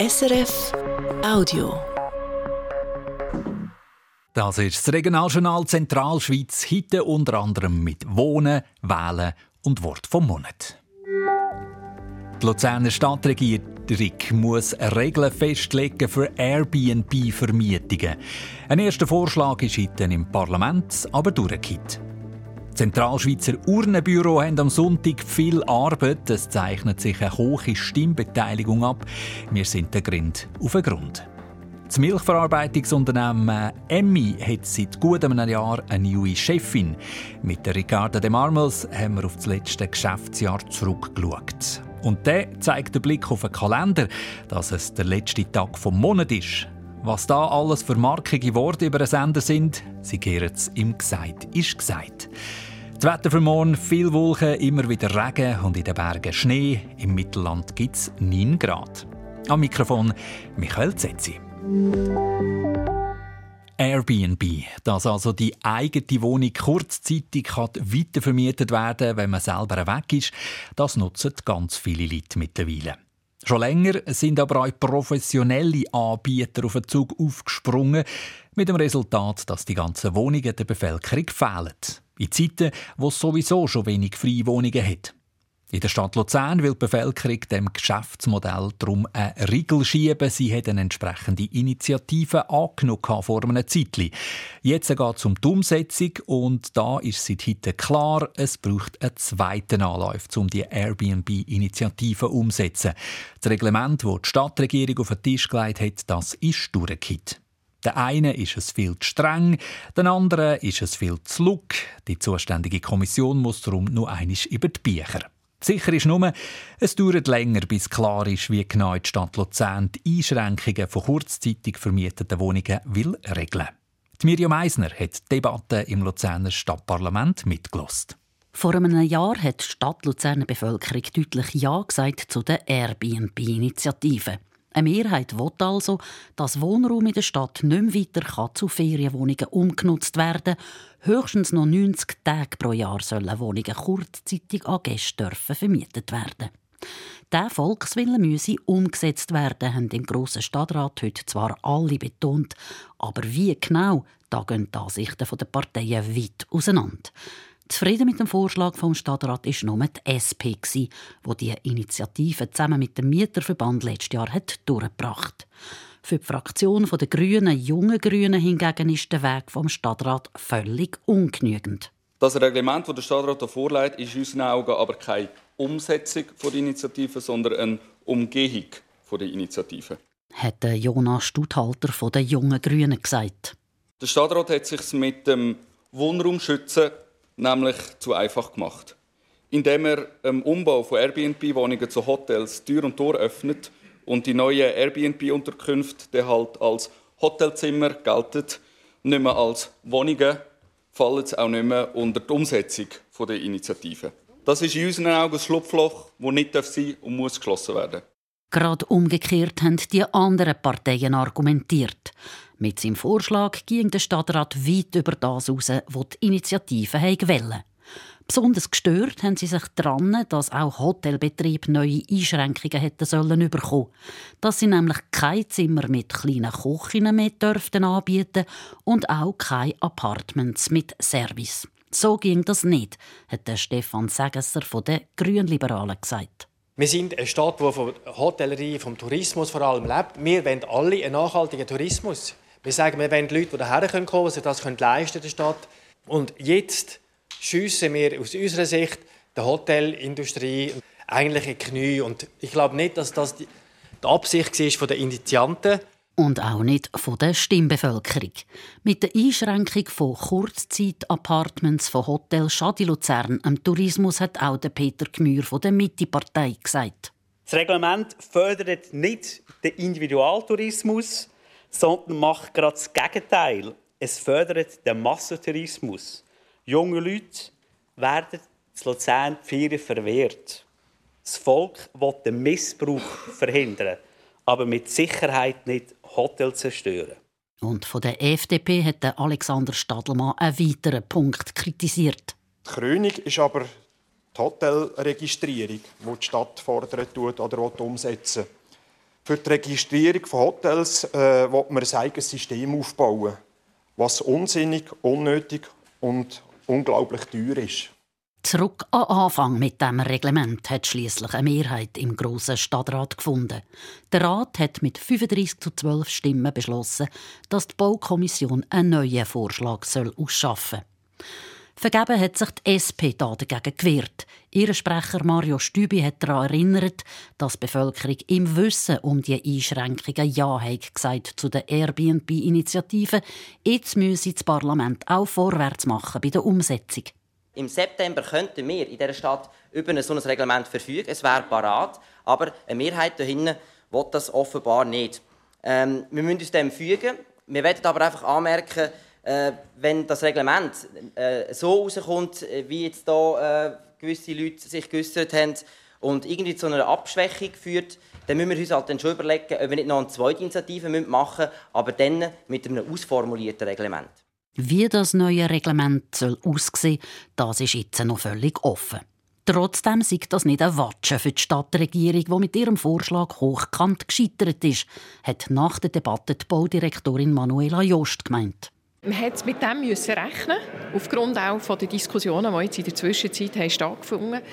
SRF Audio. Das ist das Regionaljournal Zentralschweiz, heute unter anderem mit Wohnen, Wählen und Wort vom Monat. Die Luzerner Stadtregierung muss Regeln festlegen für Airbnb-Vermietungen. Ein erster Vorschlag ist heute im Parlament, aber durchgekippt. Zentralschweizer Urnenbüro haben am Sonntag viel Arbeit. Es zeichnet sich eine hohe Stimmbeteiligung ab. Wir sind der Grind auf den Grund. Das Milchverarbeitungsunternehmen Emmi hat seit gut einem Jahr eine neue Chefin. Mit der Ricarda de Marmels haben wir auf das letzte Geschäftsjahr zurückgeschaut. Und der zeigt den Blick auf den Kalender, dass es der letzte Tag vom Monat ist. Was da alles für markige Worte über den Sender sind, sie kehren es im Gesagt ist gesagt. Das Wetter für morgen, viel Wolken, immer wieder Regen und in den Bergen Schnee. Im Mittelland gibt es 9 Grad. Am Mikrofon Michael Zetzi. Airbnb, dass also die eigene Wohnung kurzzeitig weitervermietet werden wenn man selber weg ist, das nutzen ganz viele Leute mittlerweile. Schon länger sind aber auch professionelle Anbieter auf den Zug aufgesprungen, mit dem Resultat, dass die ganzen Wohnungen der Bevölkerung fehlen. In Zeiten, wo es sowieso schon wenig freie Wohnungen hat. In der Stadt Luzern will die Bevölkerung dem Geschäftsmodell darum einen Riegel schieben. Sie hat eine entsprechende Initiative angenommen vor einem Zeitchen. Jetzt geht es um die Umsetzung und da ist seit heute klar, es braucht einen zweiten Anlauf, um die Airbnb-Initiative umzusetzen. Das Reglement, das die Stadtregierung auf den Tisch gelegt hat, das ist durchgekippt. Der eine ist es viel zu streng, der andere ist es viel zu luck. Die zuständige Kommission muss darum nur einisch über die Bücher. Sicher ist nur, es dauert länger, bis klar ist, wie genau die Stadt Luzern die Einschränkungen von kurzzeitig vermieteten Wohnungen will regeln. Die Miriam Eisner hat die Debatte im Luzerner Stadtparlament mitgelost. Vor einem Jahr hat die Stadt Luzerner Bevölkerung deutlich Ja gesagt zu der Airbnb-Initiative. Eine Mehrheit will also, dass Wohnraum in der Stadt nicht mehr weiter zu Ferienwohnungen umgenutzt werden kann. Höchstens noch 90 Tage pro Jahr sollen Wohnungen kurzzeitig an Gäste vermietet werden. Der Volkswille müsse umgesetzt werden, haben im grossen Stadtrat heute zwar alle betont, aber wie genau, da gehen die Ansichten der Parteien weit auseinander. Zufrieden mit dem Vorschlag vom Stadtrat ist nur die SP, die die Initiative zusammen mit dem Mieterverband letztes Jahr hat durchgebracht. Für die Fraktion der Grünen, jungen Grünen hingegen ist der Weg vom Stadtrat völlig ungenügend. Das Reglement, das der Stadtrat vorlegt, ist in unseren Augen aber keine Umsetzung der Initiative, sondern eine Umgehung der Initiative. Hat Jonas Studhalter von den jungen Grünen gesagt. Der Stadtrat hat sich mit dem Wohnraumschützen nämlich zu einfach gemacht. Indem er im Umbau von Airbnb-Wohnungen zu Hotels Tür und Tor öffnet und die neuen Airbnb-Unterkünfte halt als Hotelzimmer gelten, nicht mehr als Wohnungen, fallen sie auch nicht mehr unter die Umsetzung der Initiative. Das ist in unseren Augen ein Schlupfloch, das nicht sein und muss geschlossen werden. Gerade umgekehrt haben die anderen Parteien argumentiert. Mit seinem Vorschlag ging der Stadtrat weit über das hinaus, was die Initiative wollte. Besonders gestört haben sie sich daran, dass auch Hotelbetriebe neue Einschränkungen hätten sollen bekommen. Dass sie nämlich kein Zimmer mit kleinen Kochinnen mehr dürften anbieten und auch keine Apartments mit Service. So ging das nicht, hat der Stefan Segesser von den Grünliberalen gesagt. Wir sind eine Stadt, die von Hotellerie, vom Tourismus vor allem lebt. Wir wollen alle einen nachhaltigen Tourismus. Wir sagen, wir wollen Leute, die hierher kommen können, die sich das leisten der Stadt. Und jetzt schiessen wir aus unserer Sicht der Hotelindustrie eigentlich in die Knie. Und ich glaube nicht, dass das die Absicht war der Initianten. Und auch nicht von der Stimmbevölkerung. Mit der Einschränkung von Kurzzeit-Apartments von Hotel Schadi Luzern am Tourismus hat auch der Peter Gmür von der Mitte-Partei gesagt. Das Reglement fördert nicht den Individualtourismus, sondern macht gerade das Gegenteil. Es fördert den Massentourismus. Junge Leute werden zu Luzern die Ferien verwehrt. Das Volk will den Missbrauch verhindern, aber mit Sicherheit nicht Hotel zerstören. Und von der FDP hat Alexander Stadelmann einen weiteren Punkt kritisiert. Die Krönung ist aber die Hotelregistrierung, die die Stadt fordern tut oder umsetzen Für die Registrierung von Hotels äh, will man ein eigenes System aufbauen, was unsinnig, unnötig und unglaublich teuer ist. Zurück an Anfang mit dem Reglement hat schließlich eine Mehrheit im grossen Stadtrat gefunden. Der Rat hat mit 35 zu 12 Stimmen beschlossen, dass die Baukommission einen neuen Vorschlag ausschaffen soll. Vergeben hat sich die SP dagegen gewehrt. Ihr Sprecher Mario Stübi hat daran erinnert, dass die Bevölkerung im Wissen um die Einschränkungen Ja hat gesagt zu der Airbnb-Initiative. Jetzt müsse das Parlament auch vorwärts machen bei der Umsetzung. Im September könnten wir in dieser Stadt über ein solches Reglement verfügen. Es wäre parat, aber eine Mehrheit da hinten will das offenbar nicht. Ähm, wir müssen uns dem fügen. Wir werden aber einfach anmerken, äh, wenn das Reglement äh, so rauskommt, äh, wie jetzt da äh, gewisse Leute sich geäußert haben und irgendwie zu einer Abschwächung führt, dann müssen wir uns halt dann schon überlegen, ob wir nicht noch eine zweite Initiative machen müssen, aber dann mit einem ausformulierten Reglement. Wie das neue Reglement soll aussehen das ist jetzt noch völlig offen. Trotzdem sieht das nicht ein Watschen für die Stadtregierung, die mit ihrem Vorschlag hochkant gescheitert ist, hat nach der Debatte die Baudirektorin Manuela Jost gemeint. Man musste mit dem müssen rechnen, aufgrund auch von der Diskussionen, die jetzt in der Zwischenzeit haben stattgefunden haben.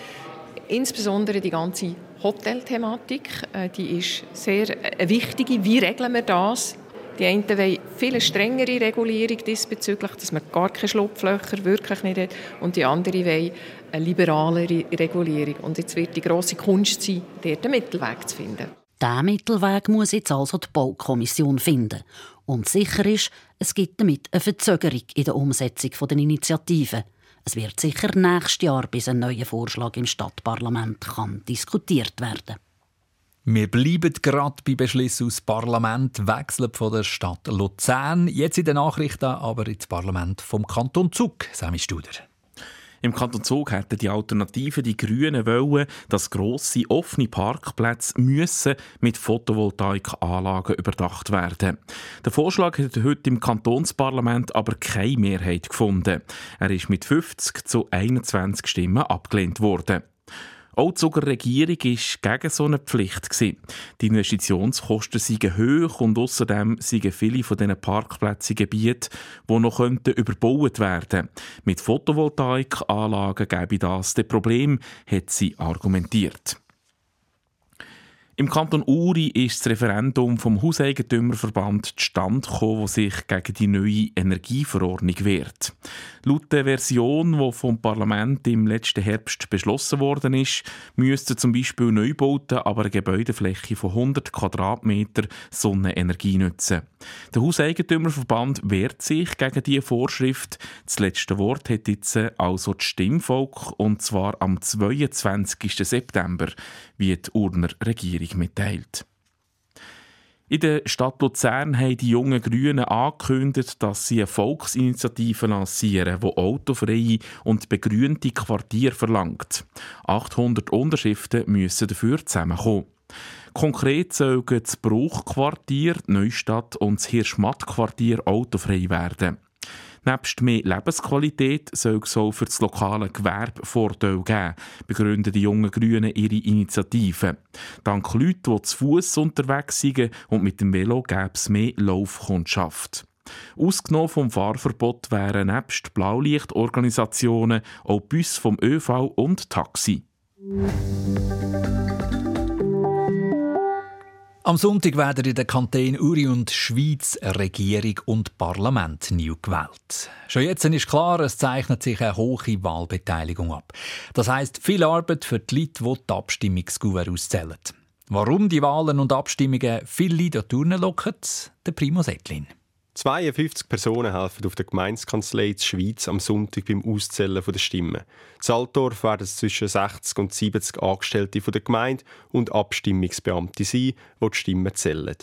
Insbesondere die ganze Hotelthematik, äh, die ist sehr äh, wichtig. Wie regeln wir das? Die einen wollen viel strengere Regulierung diesbezüglich, dass man gar keine Schlupflöcher wirklich nicht hat. Und die anderen wollen eine liberalere Regulierung. Und jetzt wird die grosse Kunst sein, dort einen Mittelweg zu finden. Diesen Mittelweg muss jetzt also die Baukommission finden. Und sicher ist, es gibt damit eine Verzögerung in der Umsetzung der Initiative. Es wird sicher nächstes Jahr, bis ein neuer Vorschlag im Stadtparlament kann diskutiert werden wir bleiben gerade bei Beschlüssen aus Parlament, wechseln von der Stadt Luzern, jetzt in den Nachrichten aber ins Parlament vom Kanton Zug. Sami Studer. Im Kanton Zug hätten die Alternativen, die Grünen, wollen, dass grosse offene Parkplätze müssen mit Photovoltaikanlagen überdacht werden. Der Vorschlag hat heute im Kantonsparlament aber keine Mehrheit gefunden. Er ist mit 50 zu 21 Stimmen abgelehnt worden. Auch die Zuger Regierung war gegen so eine Pflicht. Die Investitionskosten seien hoch und außerdem seien viele von diesen Parkplätzen Gebiete, die noch überbaut werden könnten. Mit Photovoltaikanlagen gäbe das das Problem, hat sie argumentiert. Im Kanton Uri ist das Referendum vom Hauseigentümerverband zustande gekommen, das sich gegen die neue Energieverordnung wehrt. Laut der Version, die vom Parlament im letzten Herbst beschlossen worden ist, müssten zum Beispiel Neubauten aber eine Gebäudefläche von 100 Quadratmeter Sonnenenergie nutzen. Der Hauseigentümerverband wehrt sich gegen diese Vorschrift. Das letzte Wort hat jetzt also das Stimmvolk und zwar am 22. September, wie die Urner Regierung Regierung mitteilt. In der Stadt Luzern haben die jungen Grünen angekündigt, dass sie eine Volksinitiative lancieren, die autofreie und begrünte Quartier verlangt. 800 Unterschriften müssen dafür zusammenkommen. Konkret sollen das Bruchquartier, Neustadt und das Hirschmatt-Quartier autofrei werden. Nebst mehr Lebensqualität soll es auch für das lokale Gewerbe Vorteile geben, begründen die jungen Grünen ihre Initiative. Dank Leuten, die zu Fuß unterwegs sind und mit dem Velo gäbe es mehr Laufkundschaft. Ausgenommen vom Fahrverbot wären nebst Blaulichtorganisationen auch Bus vom ÖV und Taxi. Am Sonntag werden in den Kantonen Uri und Schweiz Regierung und Parlament neu gewählt. Schon jetzt ist klar, es zeichnet sich eine hohe Wahlbeteiligung ab. Das heißt viel Arbeit für die Leute, die die Abstimmungsgouver auszählen. Warum die Wahlen und Abstimmungen viele Leute turnen locken? Der Primo Ettlin. 52 Personen helfen auf der Gemeindekanzlei der Schweiz am Sonntag beim Auszählen der Stimmen. In Altdorf werden es zwischen 60 und 70 Angestellte der Gemeinde und Abstimmungsbeamte sein, die die Stimmen zählen.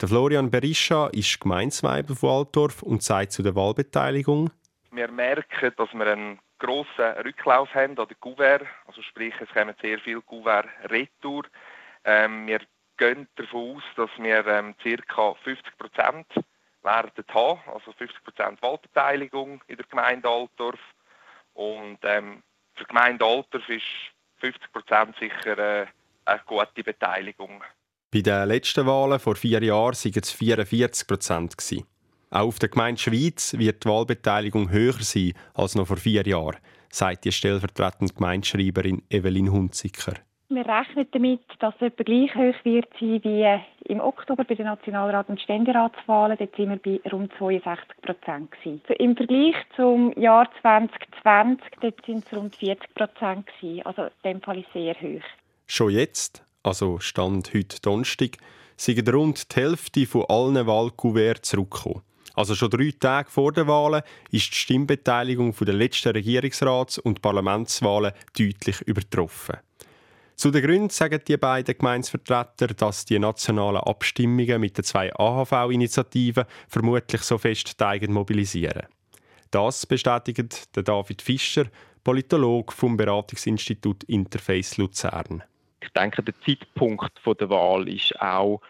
Der Florian Berischa ist Gemeinsweiber von Altdorf und sagt zu der Wahlbeteiligung. Wir merken, dass wir einen grossen Rücklauf haben an den Gouverne. Also sprich, es kommen sehr viele Gouverne retour. Ähm, wir gehen davon aus, dass wir ähm, ca. 50 Prozent werden haben, also 50% Wahlbeteiligung in der Gemeinde Altdorf. Und ähm, für die Gemeinde Altdorf ist 50% sicher äh, eine gute Beteiligung. Bei den letzten Wahlen vor vier Jahren waren es 44 Prozent. Auch auf der Gemeinde Schweiz wird die Wahlbeteiligung höher sein als noch vor vier Jahren, sagt die stellvertretende Gemeindeschreiberin Evelyn Hunziker. Wir rechnen damit, dass es etwa gleich hoch wird sein wie im Oktober bei den Nationalrat- und Ständeratswahlen. Dort sind wir bei rund 62 Prozent. Im Vergleich zum Jahr 2020 dort sind es rund 40 Prozent. Also in dem Fall ist sehr hoch. Schon jetzt, also Stand heute Donnerstag, sind rund die Hälfte von allen Wahlkuverts zurückgekommen. Also schon drei Tage vor den Wahlen ist die Stimmbeteiligung der letzten Regierungsrats- und Parlamentswahlen deutlich übertroffen. Zu den Gründen sagen die beiden Gemeinsvertreter, dass die nationalen Abstimmungen mit den zwei AHV-Initiativen vermutlich so fest die mobilisieren. Das bestätigt David Fischer, Politologe vom Beratungsinstitut Interface Luzern. Ich denke, der Zeitpunkt der Wahl ist auch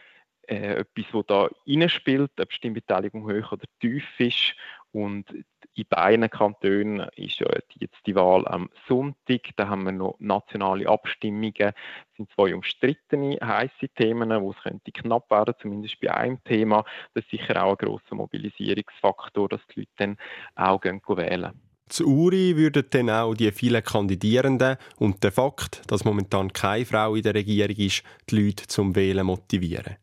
äh, etwas, das da reinspielt, ob Stimmbeteiligung hoch oder tief ist. Und in beiden Kantonen ist ja jetzt die Wahl am Sonntag. Da haben wir noch nationale Abstimmungen. Das sind zwei umstrittene, heiße Themen, wo es könnte knapp werden, zumindest bei einem Thema. Das ist sicher auch ein grosser Mobilisierungsfaktor, dass die Leute dann auch gehen wählen. Zu Uri würden dann auch die vielen Kandidierenden und der Fakt, dass momentan keine Frau in der Regierung ist, die Leute zum Wählen motivieren.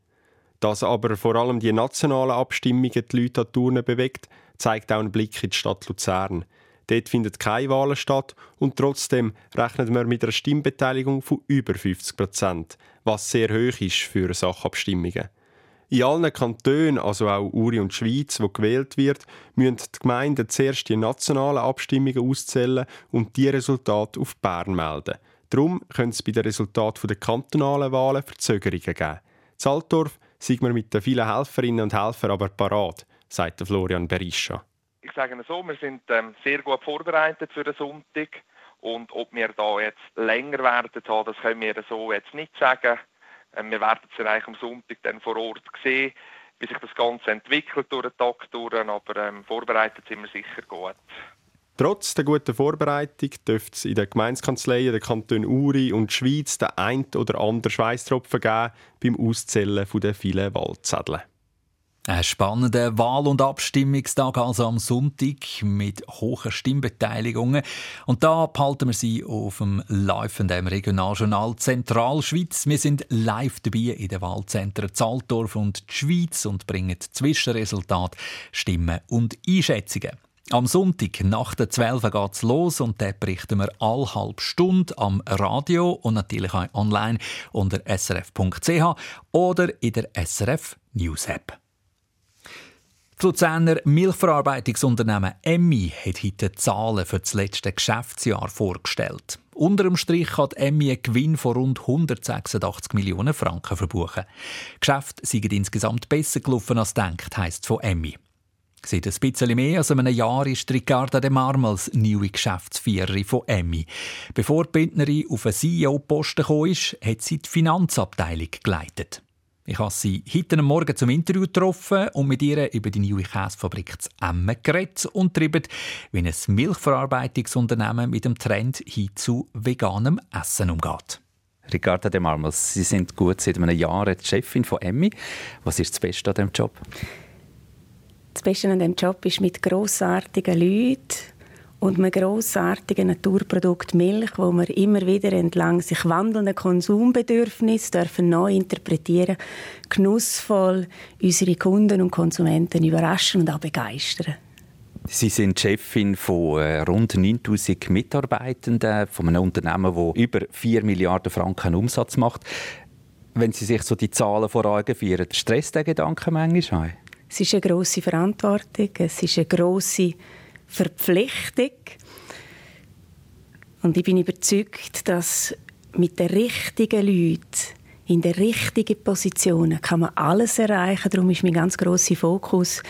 Dass aber vor allem die nationalen Abstimmungen die Leute an Turnen bewegt, zeigt auch ein Blick in die Stadt Luzern. Dort findet keine Wahlen statt und trotzdem rechnet man mit einer Stimmbeteiligung von über 50 Prozent, was sehr hoch ist für Sachabstimmungen. In allen Kantonen, also auch Uri und Schweiz, wo gewählt wird, müssen die Gemeinden zuerst die nationalen Abstimmungen auszählen und die Resultate auf Bern melden. Darum können es bei den Resultaten der kantonalen Wahlen Verzögerungen geben. Zaltorf sind wir mit den vielen Helferinnen und Helfern aber parat sagt Florian Berischa. Ich sage so, wir sind ähm, sehr gut vorbereitet für den Sonntag. Und ob wir da jetzt länger werden haben, das können wir so jetzt nicht sagen. Ähm, wir werden es eigentlich am Sonntag dann vor Ort sehen, wie sich das Ganze entwickelt durch den Tag durch. Aber ähm, vorbereitet sind wir sicher gut. Trotz der guten Vorbereitung dürfte es in den Gemeinskanzleien der Kanton Uri und Schweiz den ein oder anderen Schweißtropfen geben beim Auszählen der vielen Wahlzettel. Ein spannender Wahl- und Abstimmungstag also am Sonntag mit hohen Stimmbeteiligungen. Und da behalten wir Sie auf dem laufenden Regionaljournal Zentralschweiz. Wir sind live dabei in den Wahlzentren Zaltorf und die Schweiz und bringen Zwischenresultate, Stimmen und Einschätzungen. Am Sonntag nach der 12 geht es los und dort berichten wir alle halbe Stunde am Radio und natürlich auch online unter srf.ch oder in der SRF News App. Das Luzerner Milchverarbeitungsunternehmen Emmi hat heute Zahlen für das letzte Geschäftsjahr vorgestellt. Unter dem Strich hat Emmi einen Gewinn von rund 186 Millionen Franken verbuchen. Geschäft sind insgesamt besser gelaufen als denkt, heisst von Emmi. Seit ein bisschen mehr als einem Jahr ist Ricarda de Marmels neue Geschäftsführerin von Emmi. Bevor die Bündnerin auf einen CEO-Posten kam, hat sie die Finanzabteilung geleitet. Ich habe sie heute Morgen zum Interview getroffen und mit ihr über die neue Käsefabrik zu Emmen geredet und darüber, wie ein Milchverarbeitungsunternehmen mit dem Trend hin zu veganem Essen umgeht. Ricarda de Marmos, Sie sind gut seit einem Jahr die Chefin von Emmi. Was ist das Beste an diesem Job? Das Beste an diesem Job ist mit grossartigen Leuten und einem grossartigen Naturprodukt Milch, wo wir immer wieder entlang sich wandelnden Konsumbedürfnisse dürfen neu interpretieren, genussvoll unsere Kunden und Konsumenten überraschen und auch begeistern. Sie sind Chefin von äh, rund 9000 Mitarbeitenden, von einem Unternehmen, das über 4 Milliarden Franken Umsatz macht. Wenn Sie sich so die Zahlen vor Augen führen, stresst der Gedanke manchmal? Es ist eine grosse Verantwortung, es ist eine grosse Verpflichtung. Und ich bin überzeugt, dass mit den richtigen Leuten in den richtigen Positionen kann man alles erreichen. Darum ist mein ganz grosser Fokus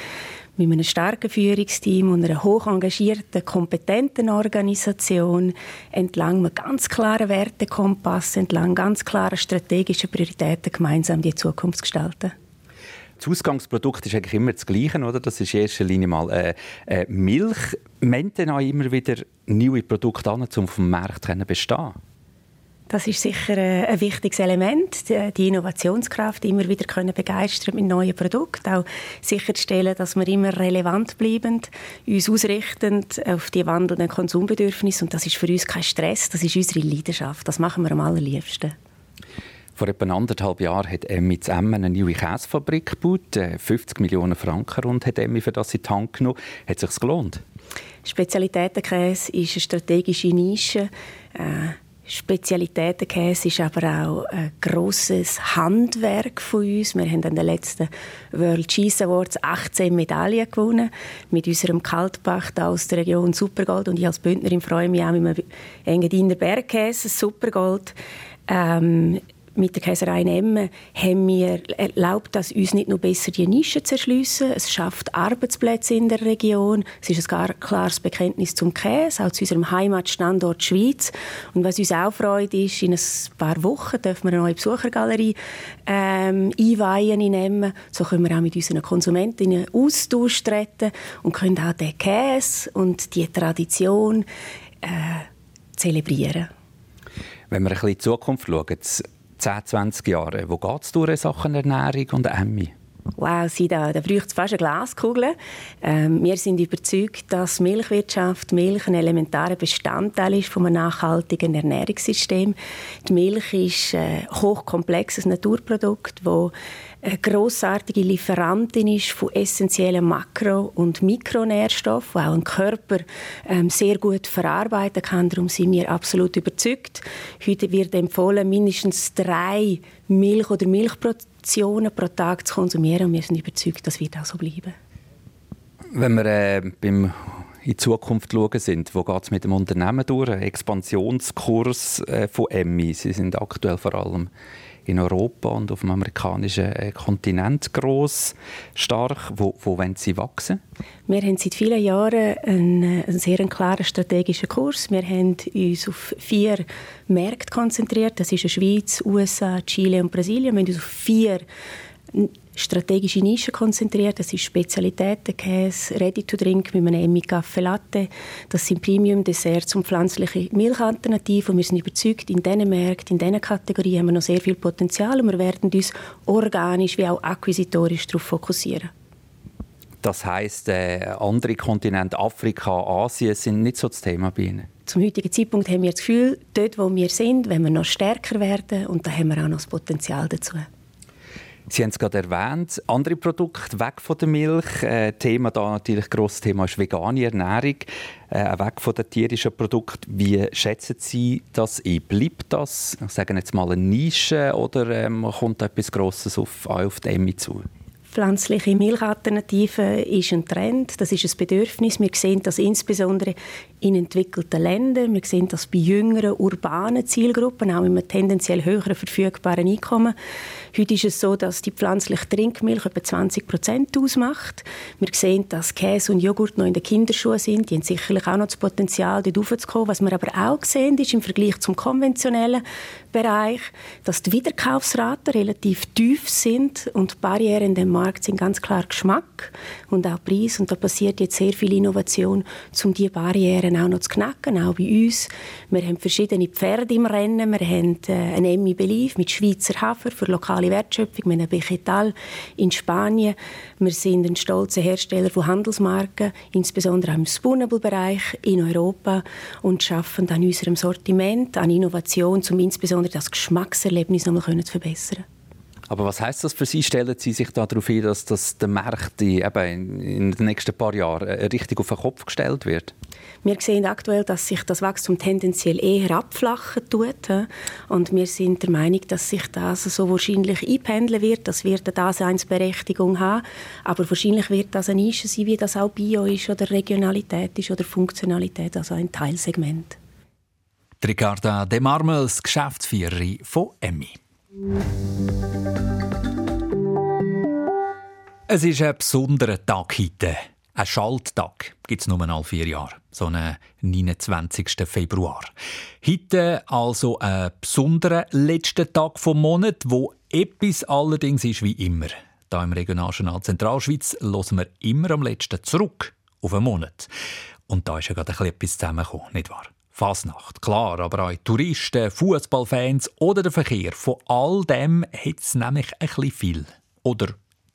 mit einem starken Führungsteam und einer hoch engagierten, kompetenten Organisation entlang einem ganz klaren Wertekompass, entlang ganz klaren strategischen Prioritäten gemeinsam die Zukunft gestalten. Das Ausgangsprodukt ist eigentlich immer das Gleiche, oder? Das ist in erster Linie mal äh, äh, Milch. Meint denn auch immer wieder neue Produkte an, um dem Markt zu bestehen? Das ist sicher äh, ein wichtiges Element, die Innovationskraft immer wieder können begeistern mit neuen Produkten, auch sicherstellen, dass wir immer relevant bleiben, uns ausrichten auf die wandelnden Konsumbedürfnisse und das ist für uns kein Stress, das ist unsere Leidenschaft, das machen wir am allerliebsten. Vor etwa anderthalb Jahren hat Emmi zu Emmen eine neue Käsefabrik gebaut. 50 äh, Millionen Franken rund hat Emmi für das in die Hand genommen. Hat es sich gelohnt? Spezialitätenkäse ist eine strategische Nische. Äh, Spezialitätenkäse ist aber auch ein grosses Handwerk von uns. Wir haben an den letzten World Cheese Awards 18 Medaillen gewonnen mit unserem Kaltbach aus der Region Supergold und ich als Bündnerin freue mich auch mit einem Engadiner Bergkäse Supergold. Ähm, mit der Käserei Emmen haben wir erlaubt, dass uns nicht nur besser die Nische zu erschliessen, es schafft Arbeitsplätze in der Region, es ist ein klares Bekenntnis zum Käse, auch zu unserem Heimatstandort Schweiz. Und was uns auch freut, ist, in ein paar Wochen dürfen wir eine neue Besuchergalerie ähm, einweihen in Emmen. So können wir auch mit unseren Konsumentinnen Austausch treten und können auch den Käse und die Tradition äh, zelebrieren. Wenn wir ein bisschen in die Zukunft schauen, 10, 20 Jahren? Wo geht es durch in Sachen Ernährung und Emmi? Wow, Sie da, da braucht es fast eine Glaskugel. Ähm, wir sind überzeugt, dass Milchwirtschaft Milch ein elementarer Bestandteil ist von einem nachhaltigen Ernährungssystem. Die Milch ist ein hochkomplexes Naturprodukt, das eine grossartige Lieferantin ist von essentiellen Makro- und Mikronährstoffen, die auch ein Körper ähm, sehr gut verarbeiten kann. Darum sind wir absolut überzeugt. Heute wird empfohlen, mindestens drei Milch- oder Milchportionen pro Tag zu konsumieren. Und wir sind überzeugt, das wird auch so bleiben. Wenn wir äh, beim in Zukunft schauen sind, wo geht es mit dem Unternehmen durch? Ein Expansionskurs äh, von Emmi. Sie sind aktuell vor allem in Europa und auf dem amerikanischen äh, Kontinent groß, stark. Wo, wo wollen Sie wachsen? Wir haben seit vielen Jahren einen, äh, einen sehr klaren strategischen Kurs. Wir haben uns auf vier Märkte konzentriert. Das ist die Schweiz, USA, Chile und Brasilien. Wir haben uns auf vier strategische Nischen konzentriert. Das ist Spezialitäten, Käse, Ready to Drink mit einem Emmi Kaffee Latte. Das sind Premium-Desserts und pflanzliche Milchalternativen. Und wir sind überzeugt, in diesen Märkten, in diesen Kategorien haben wir noch sehr viel Potenzial und wir werden uns organisch wie auch akquisitorisch darauf fokussieren. Das heisst, äh, andere Kontinente, Afrika, Asien, sind nicht so das Thema bei Ihnen? Zum heutigen Zeitpunkt haben wir das Gefühl, dort, wo wir sind, wenn wir noch stärker werden und da haben wir auch noch das Potenzial dazu. Sie haben es gerade erwähnt, andere Produkte weg von der Milch. Äh, Thema da natürlich grosses Thema ist vegane Ernährung, äh, weg von den tierischen Produkten. Wie schätzen Sie das ein? Bleibt das, sagen jetzt mal, eine Nische oder ähm, kommt etwas Grosses auf, auf die Emmi zu? Pflanzliche Milchalternativen ist ein Trend, das ist ein Bedürfnis. Wir sehen das insbesondere in entwickelten Ländern. Wir sehen das bei jüngeren, urbanen Zielgruppen, auch mit einem tendenziell höheren verfügbaren Einkommen. Heute ist es so, dass die pflanzliche Trinkmilch etwa 20 Prozent ausmacht. Wir sehen, dass Käse und Joghurt noch in den Kinderschuhen sind. Die haben sicherlich auch noch das Potenzial, dort raufzukommen. Was wir aber auch sehen, ist im Vergleich zum konventionellen Bereich, dass die Wiederkaufsraten relativ tief sind und die Barrieren in dem Markt sind ganz klar Geschmack und auch Preis. Und da passiert jetzt sehr viel Innovation, um diese Barrieren auch noch zu knacken, auch bei uns. Wir haben verschiedene Pferde im Rennen. Wir haben äh, ein Emmy Belief mit Schweizer Hafer für lokale Wertschöpfung. Wir haben Bechetal in Spanien. Wir sind ein stolzer Hersteller von Handelsmarken, insbesondere im Spunable-Bereich in Europa und schaffen an unserem Sortiment, an Innovation, um insbesondere das Geschmackserlebnis noch mal zu verbessern. Aber was heißt das für Sie? Stellen Sie sich darauf ein, dass das der Markt eben in den nächsten paar Jahren äh, richtig auf den Kopf gestellt wird? Wir sehen aktuell, dass sich das Wachstum tendenziell eher abflachen tut. Und wir sind der Meinung, dass sich das so wahrscheinlich einpendeln wird. Das wird eine Daseinsberechtigung haben. Aber wahrscheinlich wird das eine Nische sein, wie das auch Bio ist oder Regionalität ist oder Funktionalität, also ein Teilsegment. Ricarda De Marmels, Geschäftsführerin von Emmi. Es ist ein besonderer Tag heute. Ein Schalttag gibt es nur alle vier Jahre, so einen 29. Februar. Heute also ein besonderer letzter Tag vom Monat, wo etwas allerdings ist wie immer. Da im Regionaljournal Zentralschweiz hören wir immer am letzten zurück auf einen Monat. Und da ist ja gerade etwas zusammengekommen, nicht wahr? Fasnacht, klar, aber auch Touristen, Fußballfans oder der Verkehr. Von all dem hat es nämlich ein bisschen viel. Oder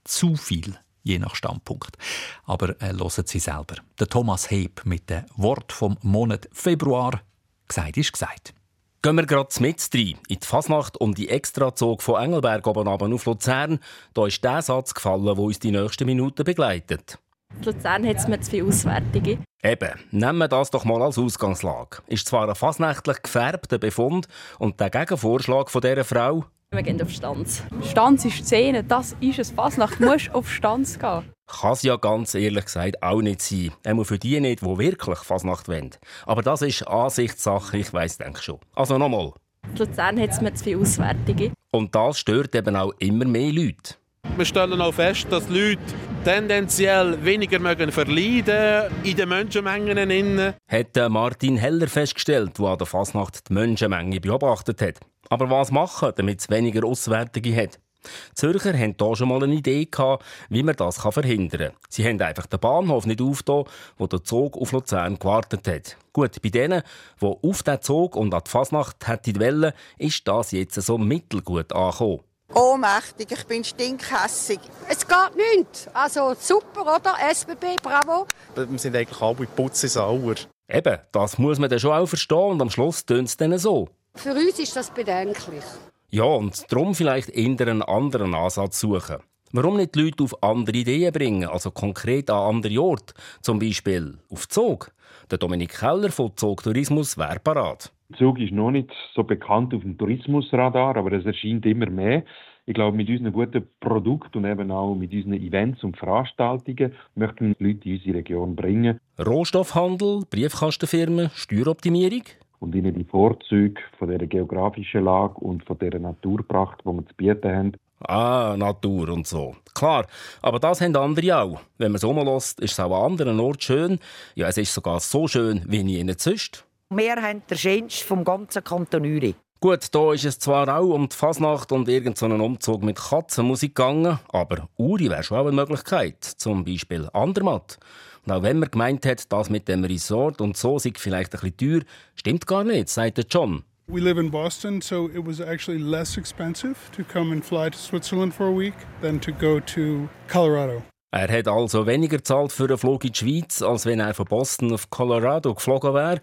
zu viel, je nach Standpunkt. Aber äh, hören Sie selber. Der Thomas Heb mit dem Wort vom Monat Februar. Gesagt ist gesagt. Gehen wir gerade mit rein in die Fasnacht um die Extrazug von Engelberg oben auf Luzern. Da ist der Satz gefallen, der uns die nächsten Minuten begleitet. In Luzern hat es mir zu viele Auswertungen. Eben, nehmen wir das doch mal als Ausgangslage. Ist zwar ein fasnächtlich gefärbter Befund und der Gegenvorschlag von dieser Frau? Wir gehen auf Stanz. Stanz ist Szene, das ist es. Fasnacht, du musst auf Stanz gehen. Kann es ja ganz ehrlich gesagt auch nicht sein. Einmal für die nicht, die wirklich Fasnacht wollen. Aber das ist Ansichtssache, ich weiss denke schon. Also nochmal. In Luzern hat es mir zu viele Auswertungen. Und das stört eben auch immer mehr Leute. Wir stellen auch fest, dass Leute tendenziell weniger mögen verleiden in den Menschenmengen. Hat Martin Heller festgestellt, der an der Fasnacht die Menschenmenge beobachtet hat. Aber was machen, damit es weniger Auswärtige hat? Die Zürcher hatten hier schon mal eine Idee, gehabt, wie man das verhindern kann. Sie haben einfach den Bahnhof nicht aufgetan, wo der Zug auf Luzern gewartet hat. Gut, bei denen, die auf den Zug und an die Fasnacht hätten wollen, ist das jetzt so mittelgut angekommen. Ohnmächtig, ich bin stinkhässig. Es geht nichts. Also super, oder? SBB, bravo. Wir sind eigentlich alle putzen sauer. Eben, das muss man dann schon auch verstehen und am Schluss tönt es dann so. Für uns ist das bedenklich. Ja, und darum vielleicht eher einen anderen Ansatz suchen. Warum nicht die Leute auf andere Ideen bringen, also konkret an andere Orte, zum Beispiel auf Zug? Der Dominik Keller von Zog Tourismus wäre parat. Zug ist noch nicht so bekannt auf dem Tourismusradar, aber es erscheint immer mehr. Ich glaube, mit unseren guten Produkten und eben auch mit unseren Events und Veranstaltungen möchten wir Leute in unsere Region bringen. Rohstoffhandel, Briefkastenfirmen, Steueroptimierung? Und ihnen die Vorzüge von der geografischen Lage und von der Naturpracht, die wir zu bieten haben. Ah, Natur und so. Klar, aber das haben andere auch. Wenn man es umlässt, ist es auch an anderen Orten schön. Ja, es ist sogar so schön wie nie sonst. Wir haben den schönsten vom ganzen Kanton Uri. Gut, da ist es zwar auch um die Fasnacht und irgendeinen Umzug mit Katzenmusik gegangen, aber Uri wäre schon auch eine Möglichkeit. Zum Beispiel Andermatt. Und auch wenn man gemeint hat, das mit dem Resort und so sei vielleicht ein bisschen teuer, stimmt gar nicht, sagt John. We live in Boston, so it was actually less expensive to come and fly to Switzerland for a week than to go to Colorado. Er hat also weniger gezahlt für einen Flug in die Schweiz, als wenn er von Boston auf Colorado geflogen wäre.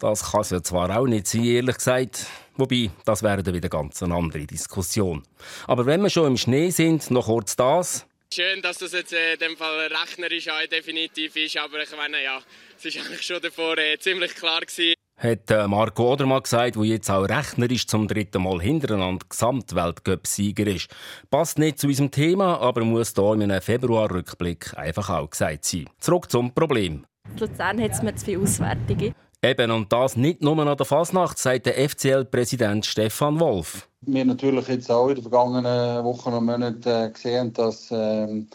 Das kann es ja zwar auch nicht sein, ehrlich gesagt. Wobei, das wäre dann wieder ganz eine andere Diskussion. Aber wenn wir schon im Schnee sind, noch kurz das. Schön, dass das jetzt äh, in dem Fall rechnerisch auch definitiv ist, aber ich meine, ja, es ist eigentlich schon davor äh, ziemlich klar gewesen. Hat äh, Marco Odermann gesagt, der jetzt auch rechnerisch zum dritten Mal hintereinander Gesamtweltcup-Sieger ist. Passt nicht zu unserem Thema, aber muss hier in einem Februarrückblick einfach auch gesagt sein. Zurück zum Problem. In Luzern hat es mir zu viele Auswertungen. Eben, und das nicht nur an der Fasnacht, sagt der FCL-Präsident Stefan Wolf. Wir natürlich jetzt auch in den vergangenen Wochen und Monaten äh, gesehen, dass ähm,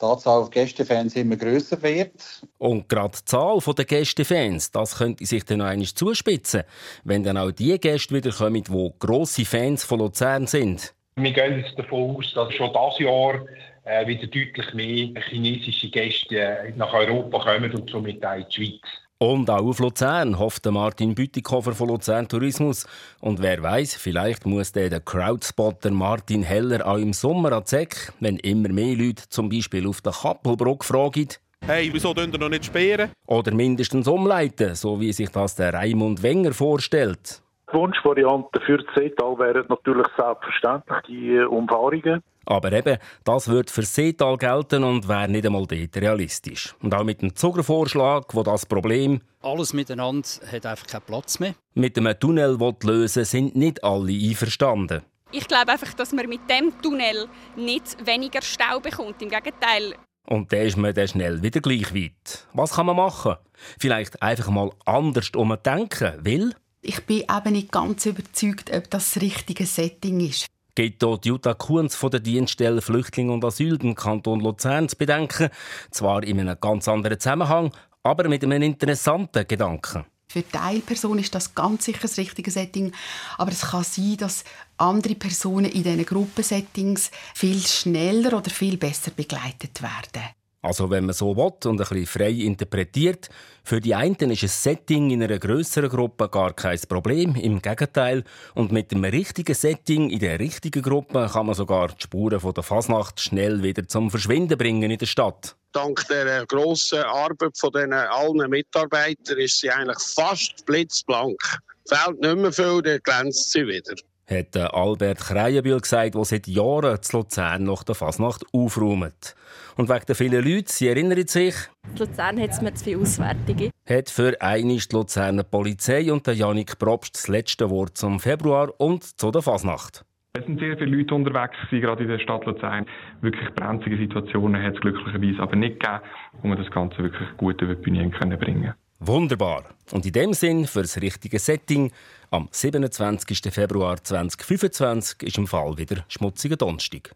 die Anzahl der Gästefans immer grösser wird. Und gerade die Zahl der Gästefans, das könnte sich dann noch einmal zuspitzen, wenn dann auch die Gäste wieder kommen, die grosse Fans von Luzern sind. Wir gehen jetzt davon aus, dass schon dieses Jahr äh, wieder deutlich mehr chinesische Gäste nach Europa kommen und somit auch in die Schweiz. Und auch auf Luzern hofft Martin Bütikofer von Luzern Tourismus. Und wer weiß, vielleicht muss der, Crowdspotter Martin Heller auch im Sommer an Zeck, wenn immer mehr Leute zum Beispiel auf der Kappelbrücke fragen. Hey, wieso dürfen ihr noch nicht sperren? Oder mindestens umleiten, so wie sich das der Raimund Wenger vorstellt. Die Wunschvariante für das Seetal wären natürlich selbstverständlich die Umfahrungen. Aber eben, das wird für Seetal gelten und wäre nicht einmal dort realistisch. Und auch mit dem Zugervorschlag, wo das Problem alles miteinander hat einfach keinen Platz mehr. Mit einem Tunnel lösen sind nicht alle einverstanden. Ich glaube einfach, dass man mit dem Tunnel nicht weniger Stau bekommt. Im Gegenteil. Und dann ist man dann schnell wieder gleich weit. Was kann man machen? Vielleicht einfach mal anders umdenken, weil... Ich bin eben nicht ganz überzeugt, ob das das richtige Setting ist geht dort Jutta Kunz von der Dienststelle Flüchtlinge und Asyl im Kanton Luzern zu bedenken. Zwar in einem ganz anderen Zusammenhang, aber mit einem interessanten Gedanken. Für Teilpersonen ist das ganz sicher das richtige Setting, aber es kann sein, dass andere Personen in diesen Gruppensettings viel schneller oder viel besser begleitet werden. Also wenn man so will und ein bisschen frei interpretiert, für die einen ist ein Setting in einer größeren Gruppe gar kein Problem, im Gegenteil. Und mit dem richtigen Setting in der richtigen Gruppe kann man sogar die Spuren von der Fasnacht schnell wieder zum Verschwinden bringen in der Stadt. Dank der grossen Arbeit von den allen Mitarbeitern ist sie eigentlich fast blitzblank. Fehlt nicht mehr viel, dann glänzt sie wieder hat Albert Kreienbühl gesagt, der seit Jahren zu Luzern nach der Fasnacht aufräumt. Und wegen der vielen Leute, sie erinnern sich, in Luzern hat es mir zu viele Auswärtige. Hat für eine die Luzerner Polizei und der Janik Probst das letzte Wort zum Februar und zu der Fasnacht. Es sind sehr viele Leute unterwegs, gerade in der Stadt Luzern. Wirklich brenzige Situationen hat es glücklicherweise aber nicht gegeben, wo man das Ganze wirklich gut über die Bühne bringen können. Wunderbar. Und in dem Sinn, für das richtige Setting, am 27. Februar 2025 ist im Fall wieder schmutziger Donnerstag.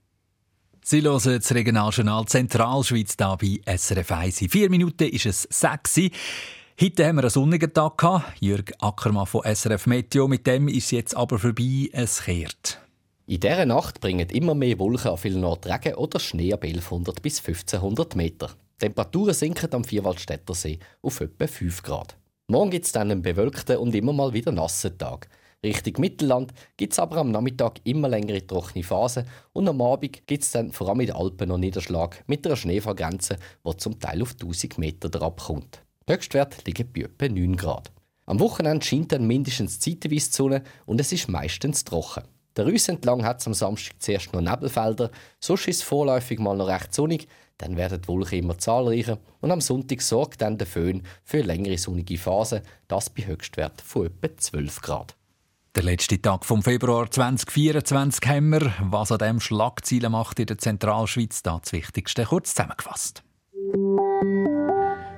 Sie hören das Regionaljournal Zentralschweiz hier bei SRF 1. In vier Minuten ist es sexy. Heute haben wir einen sonnigen Tag gehabt. Jürg Ackermann von SRF Meteo. Mit dem ist es jetzt aber vorbei. Es kehrt. In dieser Nacht bringen immer mehr Wolken an vielen Orten Regen oder Schnee ab 1100 bis 1500 Meter. Temperaturen sinken am Vierwaldstätter See auf etwa 5 Grad. Morgen gibt es dann einen bewölkten und immer mal wieder nassen Tag. Richtung Mittelland gibt es aber am Nachmittag immer längere trockene Phasen und am Abend gibt es dann vor allem in den Alpen noch Niederschlag mit einer Schneefallgrenze, die zum Teil auf 1000 Meter herabkommt. Höchstwert liegt bei etwa 9 Grad. Am Wochenende scheint dann mindestens zeitweise die Sonne und es ist meistens trocken. Der Rüss entlang hat es am Samstag zuerst noch Nebelfelder, sonst ist es vorläufig mal noch recht sonnig, dann werden die Wolken immer zahlreicher. Und am Sonntag sorgt dann der Föhn für längere sonnige Phasen, das bei Höchstwert von etwa 12 Grad. Der letzte Tag vom Februar 2024 haben wir, was an dem Schlagzeilen macht in der Zentralschweiz, das Wichtigste kurz zusammengefasst.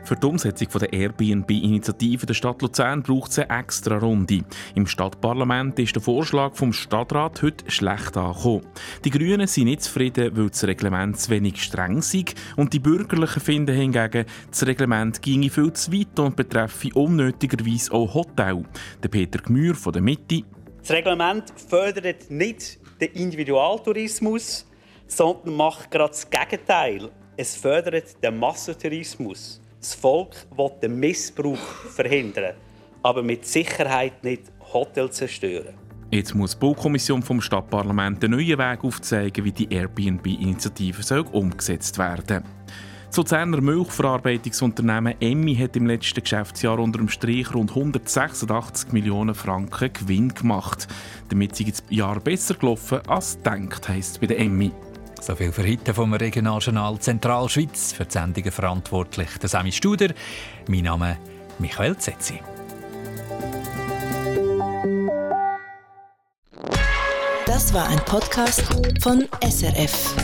Für die Umsetzung der Airbnb-Initiative der Stadt Luzern braucht es eine extra Runde. Im Stadtparlament ist der Vorschlag vom Stadtrat heute schlecht angekommen. Die Grünen sind nicht zufrieden, weil das Reglement zu wenig streng sei und die Bürgerlichen finden hingegen, das Reglement ginge viel zu weit und betreffe unnötigerweise auch Hotel. Der Peter Gmür von der Mitte. Das Reglement fördert nicht den Individualtourismus, sondern macht gerade das Gegenteil. Es fördert den Massentourismus. Das Volk will den Missbrauch verhindern, aber mit Sicherheit nicht Hotel zerstören. Jetzt muss die Baukommission vom Stadtparlament einen neuen Weg aufzeigen, wie die Airbnb-Initiative umgesetzt werden das Luzerner Milchverarbeitungsunternehmen Emmi hat im letzten Geschäftsjahr unter dem Strich rund 186 Millionen Franken Gewinn gemacht. Damit ist das Jahr besser gelaufen als gedacht, heisst es bei der Emmi. So viel für heute vom Regionaljournal Zentralschweiz. Für die Sendungen verantwortlich der Sami Studer. Mein Name ist Michael Zetzi. Das war ein Podcast von SRF.